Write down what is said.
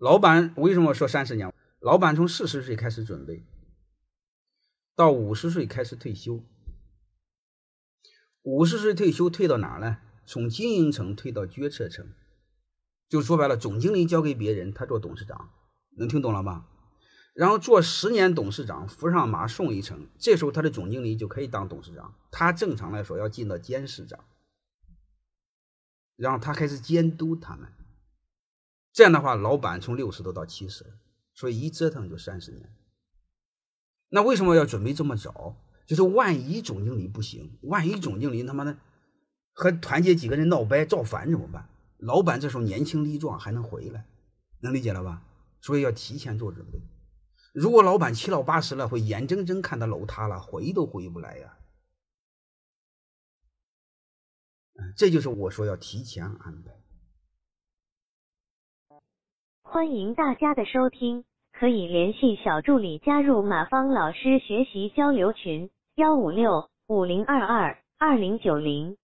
老板为什么说三十年？老板从四十岁开始准备，到五十岁开始退休。五十岁退休退到哪呢？从经营层退到决策层，就说白了，总经理交给别人，他做董事长，能听懂了吧？然后做十年董事长，扶上马送一程，这时候他的总经理就可以当董事长。他正常来说要进到监事长，然后他开始监督他们。这样的话，老板从六十多到七十，所以一折腾就三十年。那为什么要准备这么早？就是万一总经理不行，万一总经理他妈的和团结几个人闹掰造反怎么办？老板这时候年轻力壮还能回来，能理解了吧？所以要提前做准备。如果老板七老八十了，会眼睁睁看到楼塌了，回都回不来呀。这就是我说要提前安排。欢迎大家的收听，可以联系小助理加入马芳老师学习交流群：幺五六五零二二二零九零。